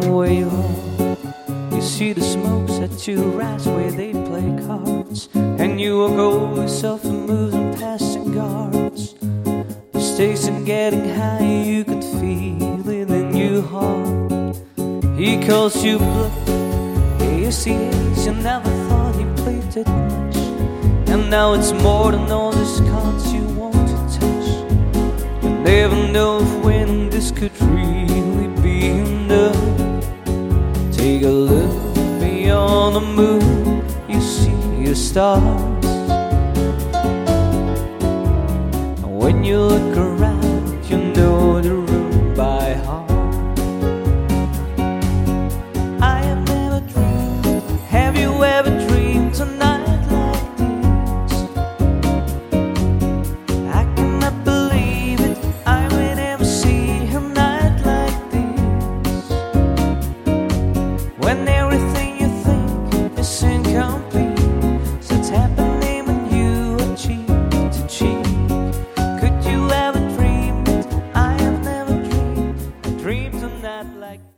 where you are. You see the smokes at two rats where they play cards. And you walk over yourself and moving past the guards. The station getting high, you could feel it in your heart. He calls you bluff. He is you never thought he played that much. And now it's more than all these cards you want to touch. You never know if when this could really be enough. Take a look beyond the moon, you see your stars. And when you look around, Dreamed a night like